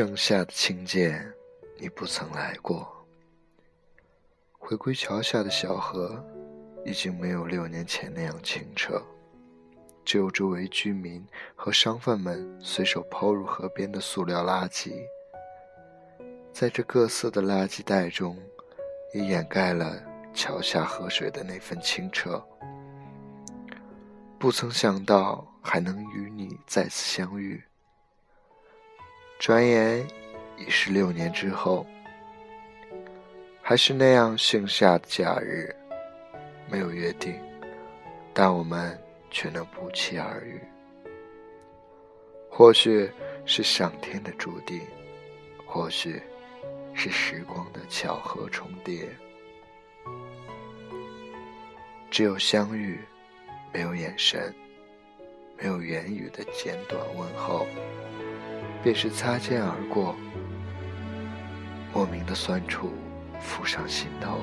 盛夏的清剑，你不曾来过。回归桥下的小河，已经没有六年前那样清澈，只有周围居民和商贩们随手抛入河边的塑料垃圾。在这各色的垃圾袋中，也掩盖了桥下河水的那份清澈。不曾想到还能与你再次相遇。转眼已是六年之后，还是那样盛夏的假日，没有约定，但我们却能不期而遇。或许是上天的注定，或许是时光的巧合重叠。只有相遇，没有眼神，没有言语的简短问候。便是擦肩而过，莫名的酸楚浮上心头。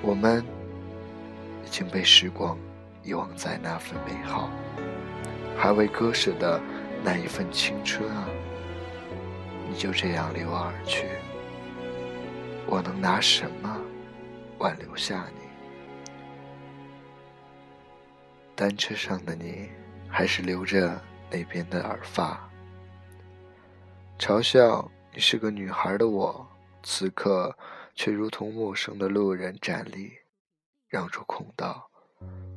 我们已经被时光遗忘在那份美好，还未割舍的那一份青春啊！你就这样离我而去，我能拿什么挽留下你？单车上的你，还是留着。那边的耳发，嘲笑你是个女孩的我，此刻却如同陌生的路人站立，让出空道。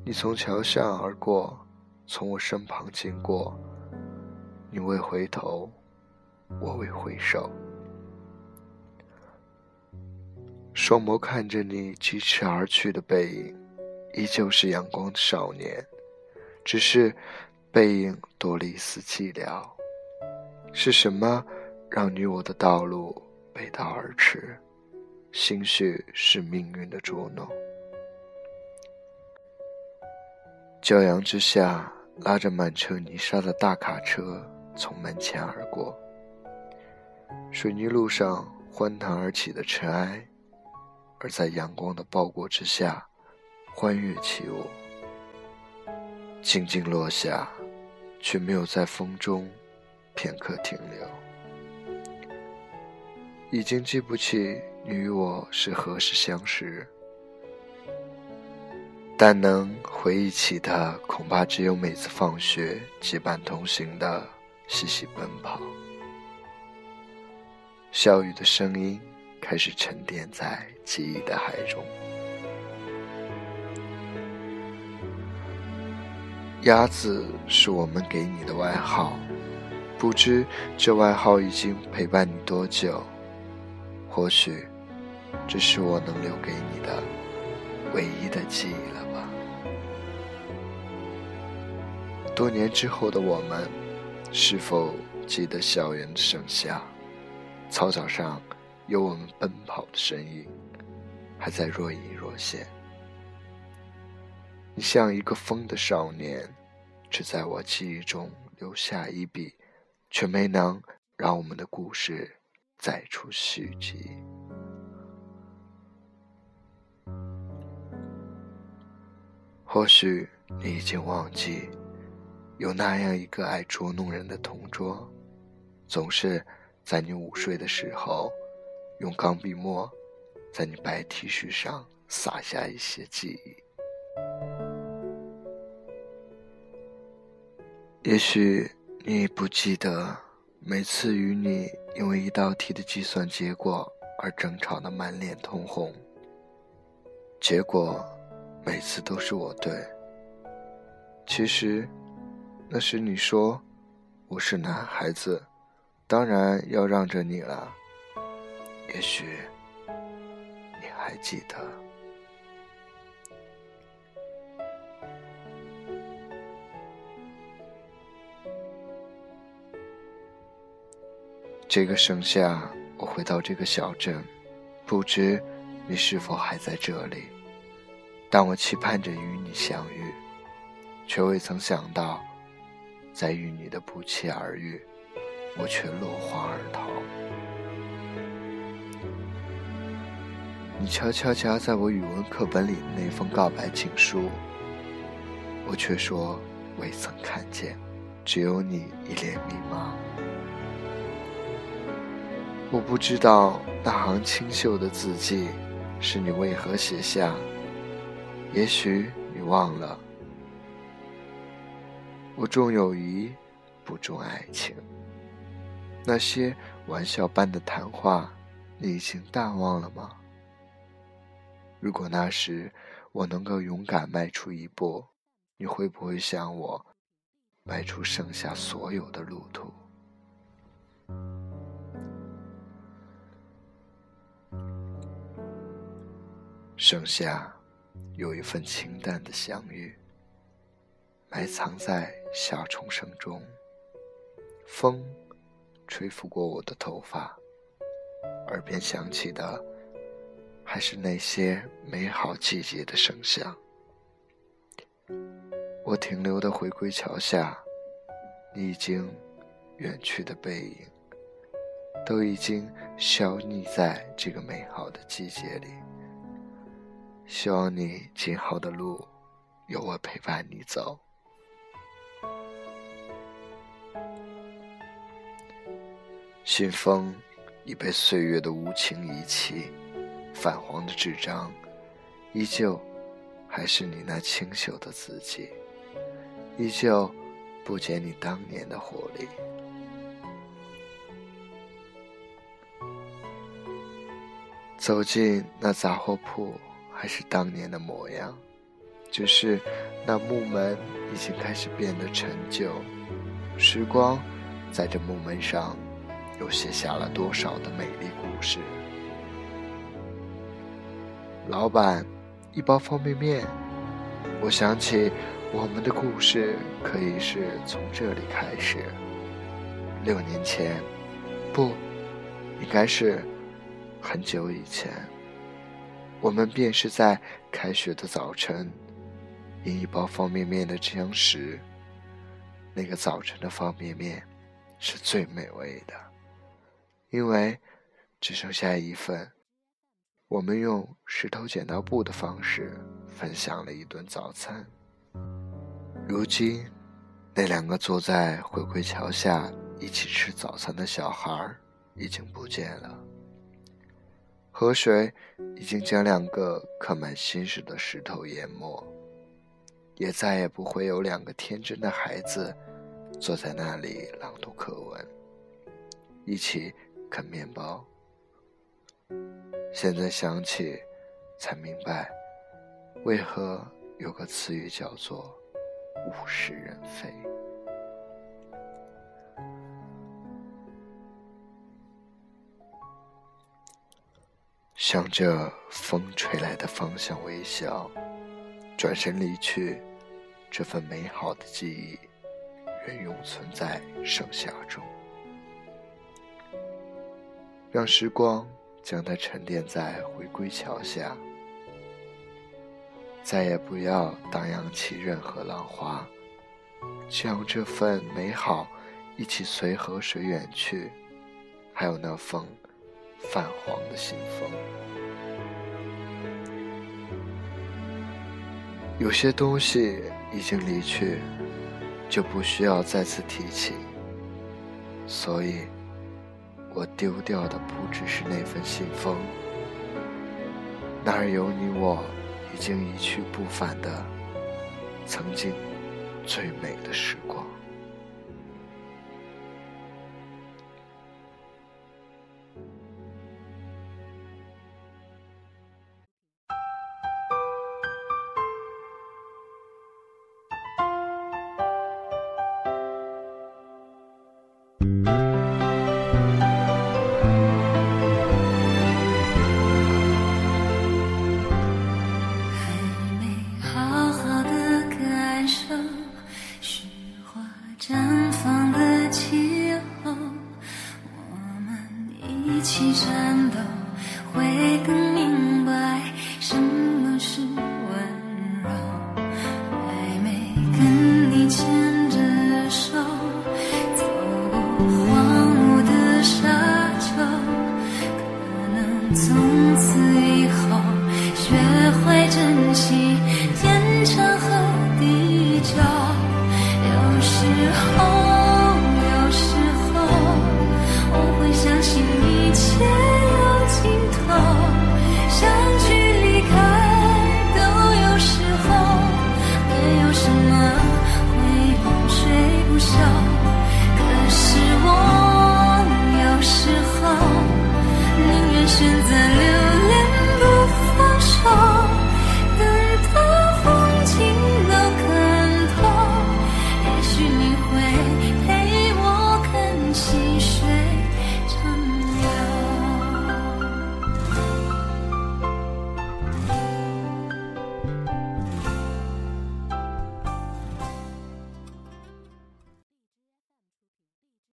你从桥上而过，从我身旁经过，你未回头，我未回首，双眸看着你疾驰而去的背影，依旧是阳光的少年，只是。背影多了一丝寂寥，是什么让你我的道路背道而驰？兴许是命运的捉弄。骄阳之下，拉着满车泥沙的大卡车从门前而过，水泥路上欢腾而起的尘埃，而在阳光的包裹之下，欢悦起舞，静静落下。却没有在风中片刻停留，已经记不起你与我是何时相识，但能回忆起的，恐怕只有每次放学结伴同行的嬉戏奔跑。笑语的声音开始沉淀在记忆的海中。鸭子是我们给你的外号，不知这外号已经陪伴你多久？或许，这是我能留给你的唯一的记忆了吧。多年之后的我们，是否记得校园的盛夏？操场上有我们奔跑的身影，还在若隐若现。你像一个疯的少年，只在我记忆中留下一笔，却没能让我们的故事再出续集。或许你已经忘记，有那样一个爱捉弄人的同桌，总是在你午睡的时候，用钢笔墨在你白 T 恤上撒下一些记忆。也许你不记得，每次与你因为一道题的计算结果而争吵的满脸通红，结果每次都是我对。其实，那时你说我是男孩子，当然要让着你了。也许你还记得。这个盛夏，我回到这个小镇，不知你是否还在这里。但我期盼着与你相遇，却未曾想到，在与你的不期而遇，我却落荒而逃。你悄悄夹在我语文课本里的那封告白情书，我却说未曾看见，只有你一脸迷茫。我不知道那行清秀的字迹是你为何写下，也许你忘了。我重友谊，不重爱情。那些玩笑般的谈话，你已经淡忘了吗？如果那时我能够勇敢迈出一步，你会不会像我，迈出剩下所有的路途？剩下有一份清淡的相遇，埋藏在夏虫声中。风吹拂过我的头发，耳边响起的还是那些美好季节的声响。我停留的回归桥下，你已经远去的背影，都已经消匿在这个美好的季节里。希望你今后的路有我陪伴你走。信封已被岁月的无情遗弃，泛黄的纸张依旧还是你那清秀的字迹，依旧不减你当年的活力。走进那杂货铺。还是当年的模样，只是那木门已经开始变得陈旧。时光在这木门上又写下了多少的美丽故事？老板，一包方便面。我想起我们的故事可以是从这里开始。六年前，不，应该是很久以前。我们便是在开学的早晨，因一包方便面的相识。那个早晨的方便面是最美味的，因为只剩下一份。我们用石头剪刀布的方式分享了一顿早餐。如今，那两个坐在回归桥下一起吃早餐的小孩已经不见了。河水已经将两个刻满心事的石头淹没，也再也不会有两个天真的孩子坐在那里朗读课文，一起啃面包。现在想起，才明白，为何有个词语叫做“物是人非”。向着风吹来的方向微笑，转身离去。这份美好的记忆，仍永存在盛夏中。让时光将它沉淀在回归桥下，再也不要荡漾起任何浪花。将这份美好一起随河水远去，还有那风。泛黄的信封，有些东西已经离去，就不需要再次提起。所以，我丢掉的不只是那份信封，那儿有你我已经一去不返的曾经最美的时光。Ooh.